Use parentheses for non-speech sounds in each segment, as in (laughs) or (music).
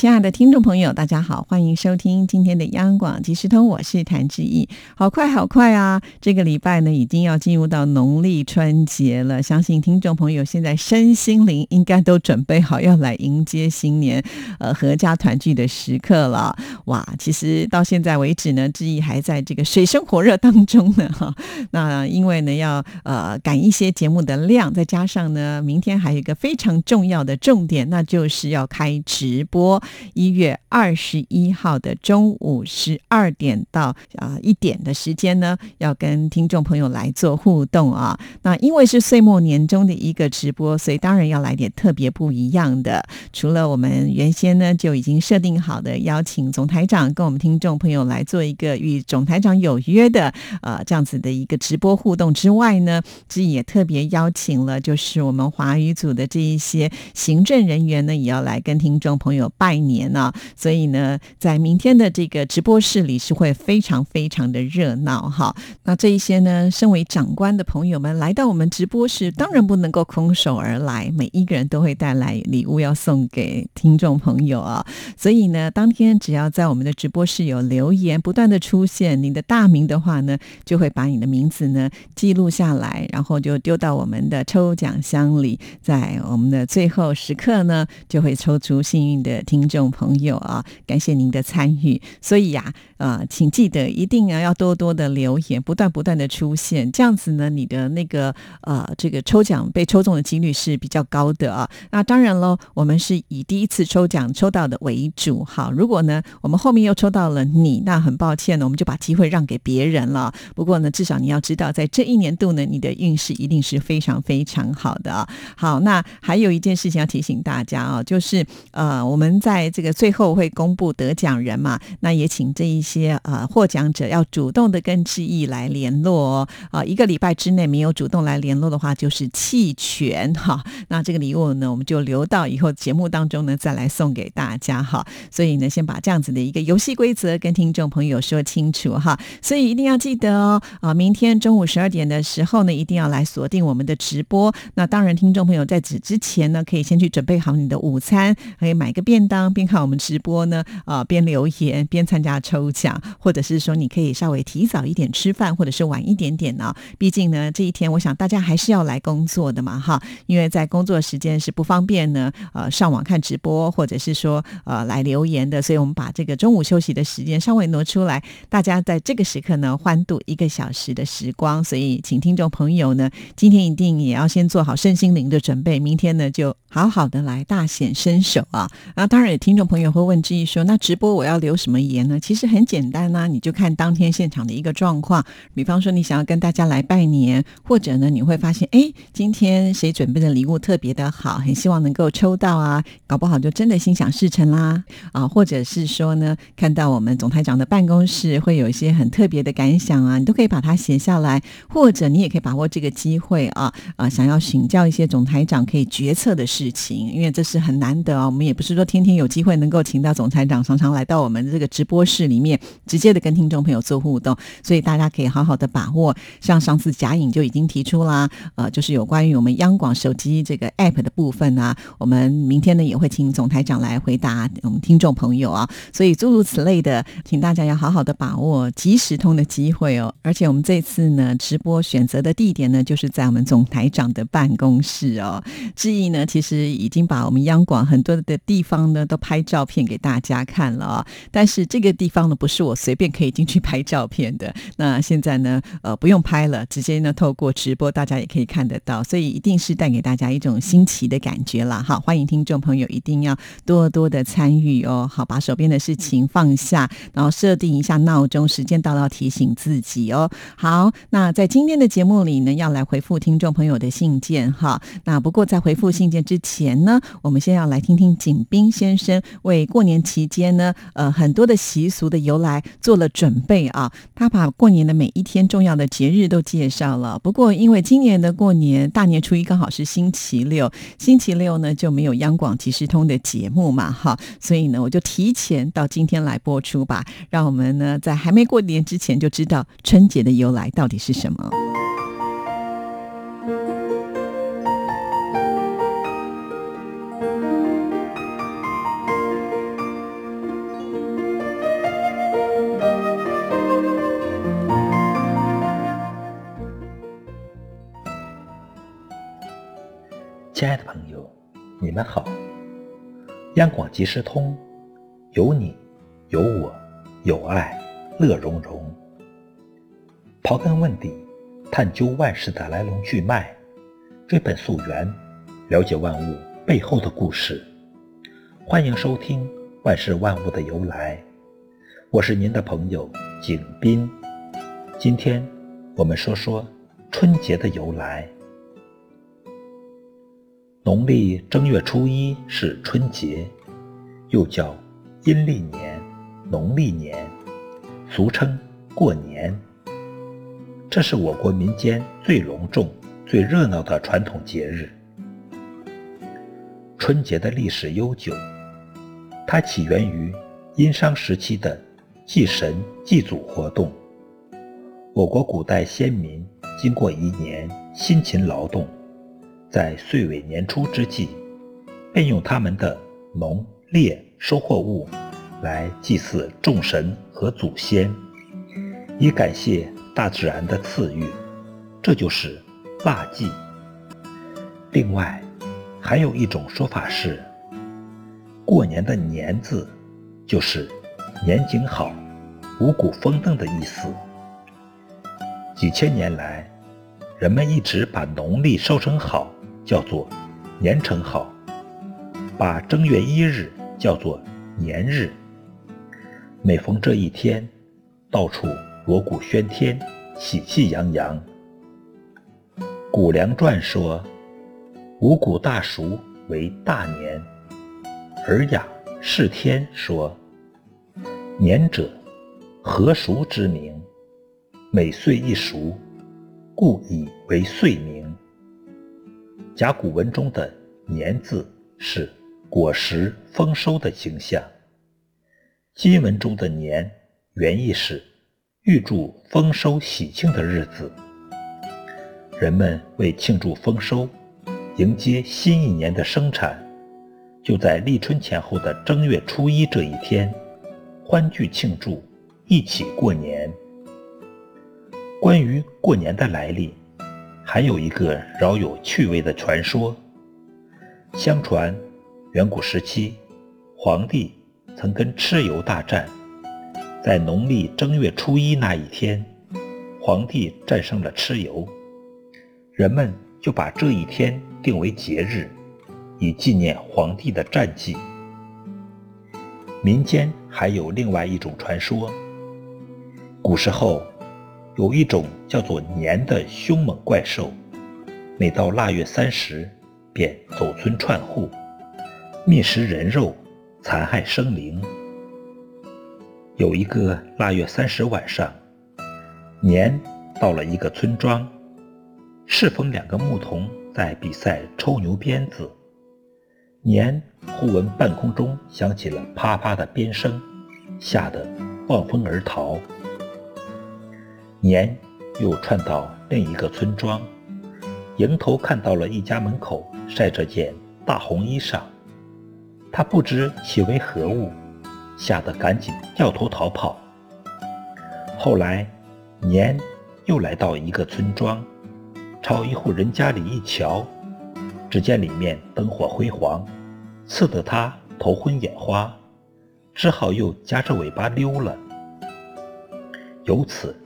亲爱的听众朋友，大家好，欢迎收听今天的央广即时通，我是谭志毅。好快好快啊！这个礼拜呢，已经要进入到农历春节了，相信听众朋友现在身心灵应该都准备好要来迎接新年，呃，合家团聚的时刻了。哇，其实到现在为止呢，志毅还在这个水深火热当中呢，哈。那因为呢，要呃赶一些节目的量，再加上呢，明天还有一个非常重要的重点，那就是要开直播。一月二十一号的中午十二点到啊一点的时间呢，要跟听众朋友来做互动啊。那因为是岁末年终的一个直播，所以当然要来点特别不一样的。除了我们原先呢就已经设定好的邀请总台长跟我们听众朋友来做一个与总台长有约的呃这样子的一个直播互动之外呢，这也特别邀请了就是我们华语组的这一些行政人员呢，也要来跟听众朋友拜。年呢，所以呢，在明天的这个直播室里是会非常非常的热闹哈。那这一些呢，身为长官的朋友们来到我们直播室，当然不能够空手而来，每一个人都会带来礼物要送给听众朋友啊。所以呢，当天只要在我们的直播室有留言不断的出现，你的大名的话呢，就会把你的名字呢记录下来，然后就丢到我们的抽奖箱里，在我们的最后时刻呢，就会抽出幸运的听众。众朋友啊，感谢您的参与。所以呀，呃，请记得一定要要多多的留言，不断不断的出现，这样子呢，你的那个呃，这个抽奖被抽中的几率是比较高的啊。那当然喽，我们是以第一次抽奖抽到的为主。好，如果呢，我们后面又抽到了你，那很抱歉呢，我们就把机会让给别人了。不过呢，至少你要知道，在这一年度呢，你的运势一定是非常非常好的啊。好，那还有一件事情要提醒大家啊，就是呃，我们在在这个最后会公布得奖人嘛？那也请这一些呃获奖者要主动的跟志毅来联络哦。啊，一个礼拜之内没有主动来联络的话，就是弃权哈。那这个礼物呢，我们就留到以后节目当中呢再来送给大家哈。所以呢，先把这样子的一个游戏规则跟听众朋友说清楚哈。所以一定要记得哦。啊，明天中午十二点的时候呢，一定要来锁定我们的直播。那当然，听众朋友在此之前呢，可以先去准备好你的午餐，可以买个便当。边看我们直播呢，啊，边留言边参加抽奖，或者是说你可以稍微提早一点吃饭，或者是晚一点点呢。毕竟呢，这一天我想大家还是要来工作的嘛，哈，因为在工作时间是不方便呢，呃，上网看直播，或者是说呃来留言的，所以我们把这个中午休息的时间稍微挪出来，大家在这个时刻呢欢度一个小时的时光。所以，请听众朋友呢，今天一定也要先做好身心灵的准备，明天呢就好好的来大显身手啊。那当然听。众朋友会问志毅说：“那直播我要留什么言呢？”其实很简单呐，你就看当天现场的一个状况。比方说，你想要跟大家来拜年，或者呢，你会发现，哎，今天谁准备的礼物特别的好，很希望能够抽到啊，搞不好就真的心想事成啦啊！或者是说呢，看到我们总台长的办公室会有一些很特别的感想啊，你都可以把它写下来，或者你也可以把握这个机会啊啊，想要请教一些总台长可以决策的事情，因为这是很难得啊。我们也不是说天天有。机会能够请到总裁长常常来到我们这个直播室里面，直接的跟听众朋友做互动，所以大家可以好好的把握。像上次贾颖就已经提出啦，呃，就是有关于我们央广手机这个 app 的部分啊，我们明天呢也会请总台长来回答我们听众朋友啊，所以诸如此类的，请大家要好好的把握即时通的机会哦。而且我们这次呢直播选择的地点呢，就是在我们总台长的办公室哦。志毅呢，其实已经把我们央广很多的地方呢都。拍照片给大家看了啊，但是这个地方呢不是我随便可以进去拍照片的。那现在呢，呃，不用拍了，直接呢透过直播，大家也可以看得到，所以一定是带给大家一种新奇的感觉了。好，欢迎听众朋友一定要多多的参与哦。好，把手边的事情放下，然后设定一下闹钟，时间到了提醒自己哦。好，那在今天的节目里呢，要来回复听众朋友的信件哈。那不过在回复信件之前呢，我们先要来听听景斌先生。生为过年期间呢，呃，很多的习俗的由来做了准备啊。他把过年的每一天重要的节日都介绍了。不过，因为今年的过年大年初一刚好是星期六，星期六呢就没有央广即时通的节目嘛，哈，所以呢，我就提前到今天来播出吧，让我们呢在还没过年之前就知道春节的由来到底是什么。你们好。央广即时通，有你，有我，有爱，乐融融。刨根问底，探究万事的来龙去脉，追本溯源，了解万物背后的故事。欢迎收听《万事万物的由来》，我是您的朋友景斌。今天我们说说春节的由来。农历正月初一是春节，又叫阴历年、农历年，俗称过年。这是我国民间最隆重、最热闹的传统节日。春节的历史悠久，它起源于殷商时期的祭神祭祖活动。我国古代先民经过一年辛勤劳动。在岁尾年初之际，便用他们的农猎收获物来祭祀众神和祖先，以感谢大自然的赐予，这就是腊祭。另外，还有一种说法是，过年的“年”字就是年景好、五谷丰登的意思。几千年来，人们一直把农历收成好。叫做年成好，把正月一日叫做年日。每逢这一天，到处锣鼓喧天，喜气洋洋。《谷梁传》说：“五谷大熟为大年。”《尔雅·释天》说：“年者，禾熟之名，每岁一熟，故以为岁名。”甲骨文中的“年”字是果实丰收的形象。金文中的“年”原意是预祝丰收喜庆的日子。人们为庆祝丰收，迎接新一年的生产，就在立春前后的正月初一这一天，欢聚庆祝，一起过年。关于过年的来历。还有一个饶有趣味的传说。相传，远古时期，皇帝曾跟蚩尤大战，在农历正月初一那一天，皇帝战胜了蚩尤，人们就把这一天定为节日，以纪念皇帝的战绩。民间还有另外一种传说，古时候。有一种叫做年的凶猛怪兽，每到腊月三十，便走村串户，觅食人肉，残害生灵。有一个腊月三十晚上，年到了一个村庄，适逢两个牧童在比赛抽牛鞭子，年忽闻半空中响起了啪啪的鞭声，吓得望风而逃。年又窜到另一个村庄，迎头看到了一家门口晒着件大红衣裳，他不知其为何物，吓得赶紧掉头逃跑。后来，年又来到一个村庄，朝一户人家里一瞧，只见里面灯火辉煌，刺得他头昏眼花，只好又夹着尾巴溜了。由此。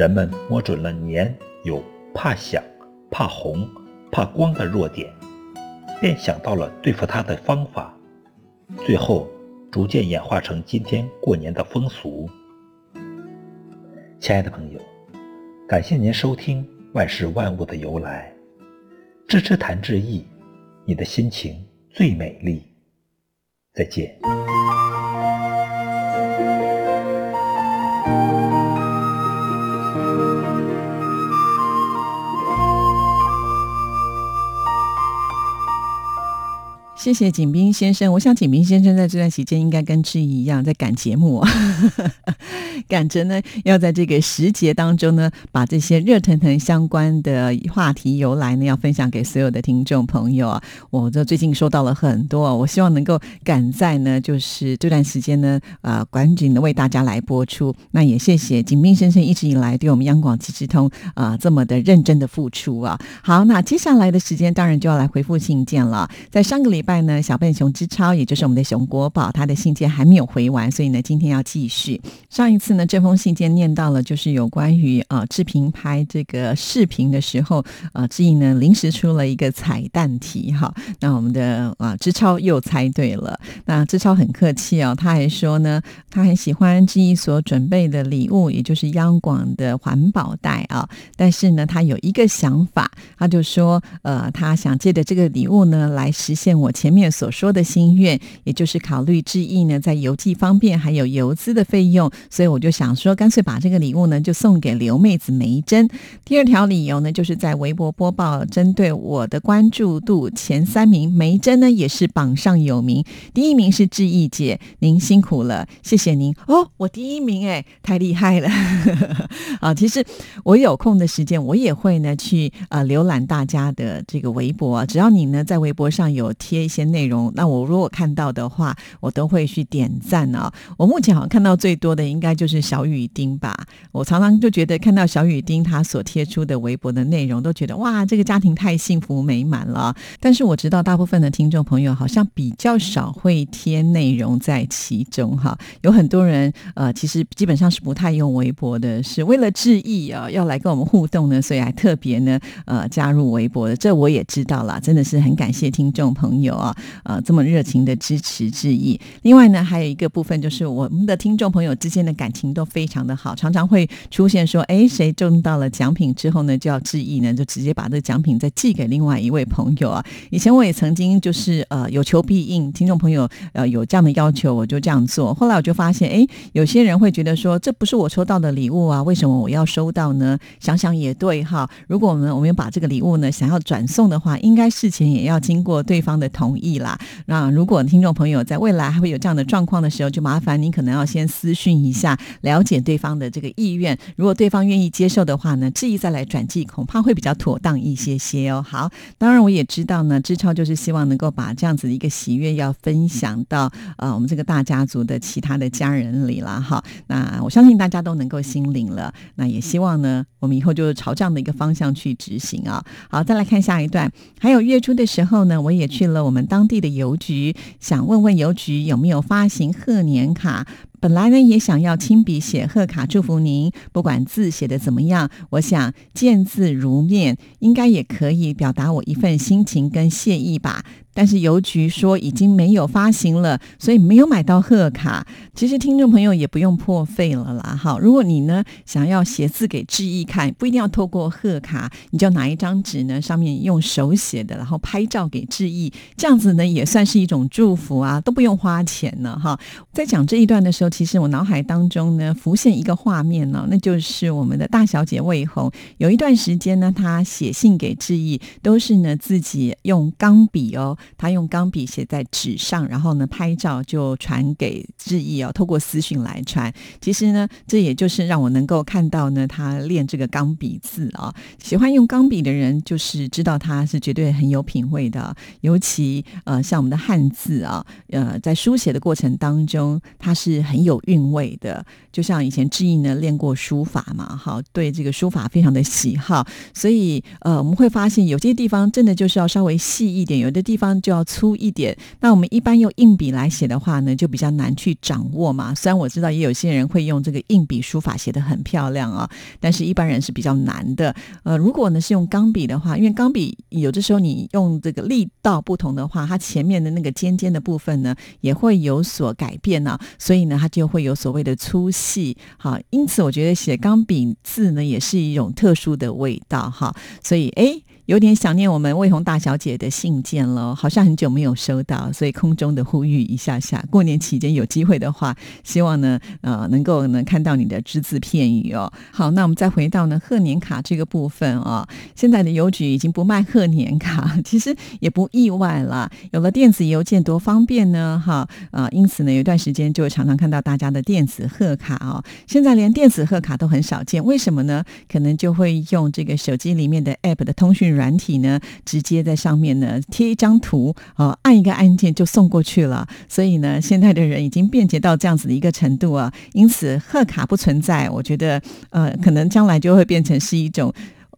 人们摸准了年有怕响、怕红、怕光的弱点，便想到了对付它的方法，最后逐渐演化成今天过年的风俗。亲爱的朋友，感谢您收听《万事万物的由来》，支持谈志毅，你的心情最美丽。再见。谢谢景斌先生。我想景斌先生在这段期间应该跟志毅一样在赶节目，(laughs) 赶着呢要在这个时节当中呢，把这些热腾腾相关的话题由来呢，要分享给所有的听众朋友啊。我这最近收到了很多，我希望能够赶在呢，就是这段时间呢，啊，赶紧的为大家来播出。那也谢谢景斌先生一直以来对我们央广即时通啊这么的认真的付出啊。好，那接下来的时间当然就要来回复信件了。在上个礼拜。在呢，小笨熊之超，也就是我们的熊国宝，他的信件还没有回完，所以呢，今天要继续。上一次呢，这封信件念到了，就是有关于啊志平拍这个视频的时候，啊志毅呢临时出了一个彩蛋题哈，那我们的啊之超又猜对了。那志超很客气哦，他还说呢，他很喜欢志毅所准备的礼物，也就是央广的环保袋啊。但是呢，他有一个想法，他就说，呃，他想借着这个礼物呢，来实现我。前面所说的心愿，也就是考虑志毅呢，在邮寄方便还有邮资的费用，所以我就想说，干脆把这个礼物呢，就送给刘妹子梅珍。第二条理由呢，就是在微博播报针对我的关注度前三名，梅珍呢也是榜上有名，第一名是志毅姐，您辛苦了，谢谢您哦，我第一名哎，太厉害了 (laughs) 啊！其实我有空的时间，我也会呢去呃浏览大家的这个微博，只要你呢在微博上有贴。一些内容，那我如果看到的话，我都会去点赞啊。我目前好像看到最多的应该就是小雨丁吧。我常常就觉得看到小雨丁他所贴出的微博的内容，都觉得哇，这个家庭太幸福美满了。但是我知道大部分的听众朋友好像比较少会贴内容在其中哈。有很多人呃，其实基本上是不太用微博的，是为了致意啊，要来跟我们互动呢，所以还特别呢呃加入微博的。这我也知道了，真的是很感谢听众朋友。啊，呃，这么热情的支持致意。另外呢，还有一个部分就是我们的听众朋友之间的感情都非常的好，常常会出现说，哎，谁中到了奖品之后呢，就要致意呢，就直接把这个奖品再寄给另外一位朋友啊。以前我也曾经就是呃有求必应，听众朋友呃有这样的要求，我就这样做。后来我就发现，哎，有些人会觉得说，这不是我抽到的礼物啊，为什么我要收到呢？想想也对哈。如果我们我们把这个礼物呢想要转送的话，应该事前也要经过对方的同。同意啦。那如果听众朋友在未来还会有这样的状况的时候，就麻烦您可能要先私讯一下，了解对方的这个意愿。如果对方愿意接受的话呢，质疑再来转寄，恐怕会比较妥当一些些哦。好，当然我也知道呢，志超就是希望能够把这样子的一个喜悦要分享到呃我们这个大家族的其他的家人里了哈。那我相信大家都能够心领了。那也希望呢，我们以后就朝这样的一个方向去执行啊。好，再来看下一段。还有月初的时候呢，我也去了我们。当地的邮局想问问邮局有没有发行贺年卡。本来呢也想要亲笔写贺卡祝福您，不管字写的怎么样，我想见字如面，应该也可以表达我一份心情跟谢意吧。但是邮局说已经没有发行了，所以没有买到贺卡。其实听众朋友也不用破费了啦，好，如果你呢想要写字给志毅看，不一定要透过贺卡，你就拿一张纸呢，上面用手写的，然后拍照给志毅，这样子呢也算是一种祝福啊，都不用花钱呢，哈。在讲这一段的时候，其实我脑海当中呢浮现一个画面呢，那就是我们的大小姐魏红，有一段时间呢，她写信给志毅，都是呢自己用钢笔哦。她用钢笔写在纸上，然后呢拍照就传给志毅哦，透过私讯来传。其实呢，这也就是让我能够看到呢，他练这个钢笔字啊。喜欢用钢笔的人，就是知道他是绝对很有品味的。尤其呃，像我们的汉字啊，呃，在书写的过程当中，他是很有韵味的。就像以前志毅呢练过书法嘛，哈，对这个书法非常的喜好，所以呃，我们会发现有些地方真的就是要稍微细一点，有的地方。就要粗一点。那我们一般用硬笔来写的话呢，就比较难去掌握嘛。虽然我知道也有些人会用这个硬笔书法写得很漂亮啊，但是一般人是比较难的。呃，如果呢是用钢笔的话，因为钢笔有的时候你用这个力道不同的话，它前面的那个尖尖的部分呢也会有所改变呢，所以呢它就会有所谓的粗细。好，因此我觉得写钢笔字呢也是一种特殊的味道哈。所以哎。有点想念我们魏红大小姐的信件了，好像很久没有收到，所以空中的呼吁一下下，过年期间有机会的话，希望呢呃能够能看到你的只字片语哦。好，那我们再回到呢贺年卡这个部分啊，现在的邮局已经不卖贺年卡，其实也不意外啦，有了电子邮件多方便呢哈啊，因此呢有一段时间就会常常看到大家的电子贺卡哦，现在连电子贺卡都很少见，为什么呢？可能就会用这个手机里面的 App 的通讯软体呢，直接在上面呢贴一张图啊，按一个按键就送过去了。所以呢，现在的人已经便捷到这样子的一个程度啊，因此贺卡不存在，我觉得呃，可能将来就会变成是一种。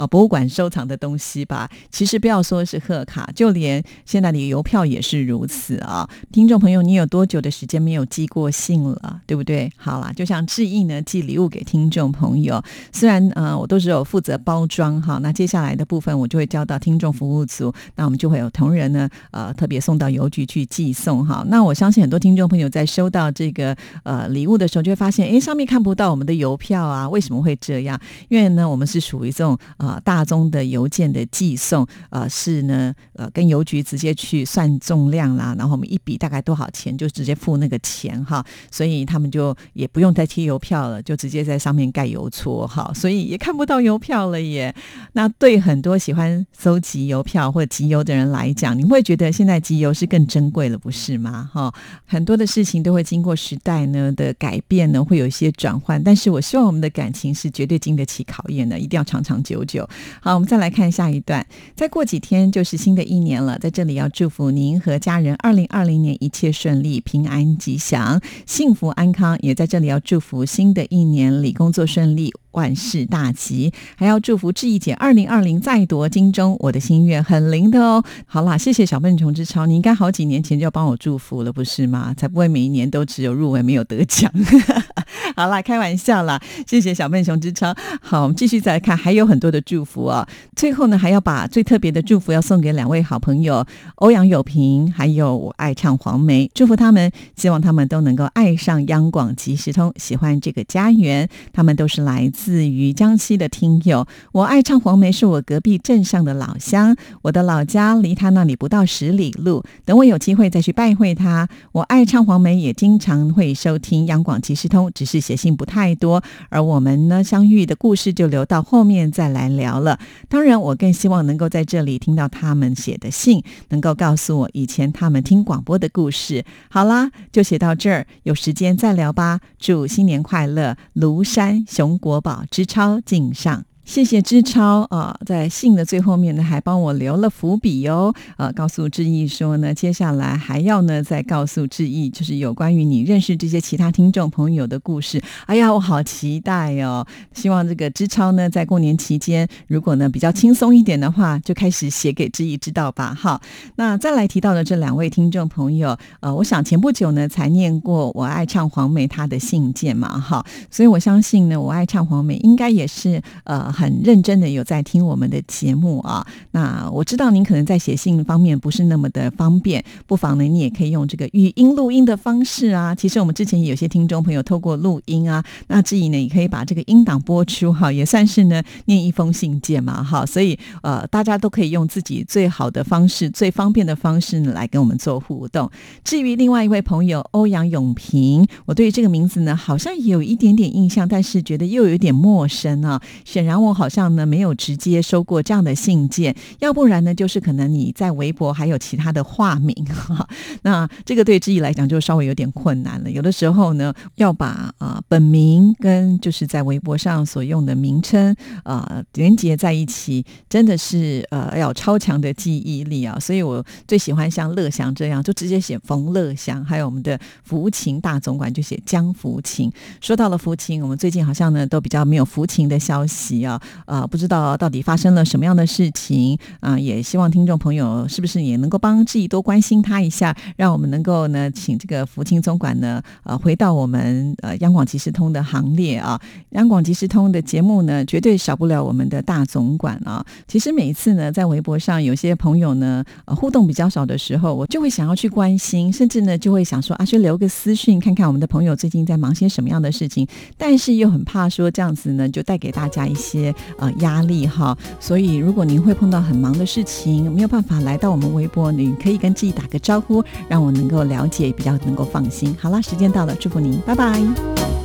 啊，博物馆收藏的东西吧，其实不要说是贺卡，就连现在的邮票也是如此啊。听众朋友，你有多久的时间没有寄过信了？对不对？好啦，就像志毅呢，寄礼物给听众朋友，虽然呃，我都是有负责包装哈，那接下来的部分我就会交到听众服务组，那我们就会有同仁呢，呃，特别送到邮局去寄送哈。那我相信很多听众朋友在收到这个呃礼物的时候，就会发现，哎，上面看不到我们的邮票啊，为什么会这样？因为呢，我们是属于这种啊。啊，大宗的邮件的寄送，呃，是呢，呃，跟邮局直接去算重量啦，然后我们一笔大概多少钱，就直接付那个钱哈，所以他们就也不用再贴邮票了，就直接在上面盖邮戳哈，所以也看不到邮票了耶。那对很多喜欢搜集邮票或集邮的人来讲，你会觉得现在集邮是更珍贵了，不是吗？哈，很多的事情都会经过时代呢的改变呢，会有一些转换，但是我希望我们的感情是绝对经得起考验的，一定要长长久久。好，我们再来看下一段。再过几天就是新的一年了，在这里要祝福您和家人，二零二零年一切顺利、平安吉祥、幸福安康。也在这里要祝福新的一年里工作顺利。万事大吉，还要祝福志毅姐二零二零再夺金钟，我的心愿很灵的哦。好啦，谢谢小笨虫之超，你应该好几年前就要帮我祝福了，不是吗？才不会每一年都只有入围没有得奖。(laughs) 好啦，开玩笑啦，谢谢小笨熊之超。好，我们继续再来看，还有很多的祝福啊。最后呢，还要把最特别的祝福要送给两位好朋友欧阳友平，还有我爱唱黄梅，祝福他们，希望他们都能够爱上央广即时通，喜欢这个家园。他们都是来自。自于江西的听友，我爱唱黄梅是我隔壁镇上的老乡，我的老家离他那里不到十里路。等我有机会再去拜会他。我爱唱黄梅也经常会收听央广即时通，只是写信不太多。而我们呢，相遇的故事就留到后面再来聊了。当然，我更希望能够在这里听到他们写的信，能够告诉我以前他们听广播的故事。好啦，就写到这儿，有时间再聊吧。祝新年快乐，庐山熊国宝。支超敬上。谢谢知超啊，在信的最后面呢，还帮我留了伏笔哦。呃，告诉志毅说呢，接下来还要呢再告诉志毅，就是有关于你认识这些其他听众朋友的故事。哎呀，我好期待哦！希望这个知超呢，在过年期间，如果呢比较轻松一点的话，就开始写给志毅知道吧。好，那再来提到的这两位听众朋友，呃，我想前不久呢才念过我爱唱黄梅他的信件嘛，哈，所以我相信呢，我爱唱黄梅应该也是呃。很认真的有在听我们的节目啊，那我知道您可能在写信方面不是那么的方便，不妨呢你也可以用这个语音录音的方式啊。其实我们之前有些听众朋友透过录音啊，那至于呢也可以把这个音档播出哈，也算是呢念一封信件嘛哈。所以呃大家都可以用自己最好的方式、最方便的方式呢来跟我们做互动。至于另外一位朋友欧阳永平，我对于这个名字呢好像有一点点印象，但是觉得又有点陌生啊。显然我。好像呢没有直接收过这样的信件，要不然呢就是可能你在微博还有其他的化名哈，(laughs) 那这个对志毅来讲就稍微有点困难了。有的时候呢要把啊本名跟就是在微博上所用的名称啊连接在一起，真的是呃要超强的记忆力啊。所以我最喜欢像乐祥这样，就直接写冯乐祥，还有我们的福琴大总管就写江福琴。说到了福琴，我们最近好像呢都比较没有福琴的消息啊。啊，不知道到底发生了什么样的事情啊？也希望听众朋友是不是也能够帮志毅多关心他一下，让我们能够呢，请这个福清总管呢，呃，回到我们呃央广即时通的行列啊。央广即时通的节目呢，绝对少不了我们的大总管啊。其实每一次呢，在微博上有些朋友呢，呃，互动比较少的时候，我就会想要去关心，甚至呢，就会想说啊，去留个私讯，看看我们的朋友最近在忙些什么样的事情。但是又很怕说这样子呢，就带给大家一些。些呃压力哈。所以如果您会碰到很忙的事情，没有办法来到我们微博，你可以跟自己打个招呼，让我能够了解，比较能够放心。好了，时间到了，祝福您，拜拜。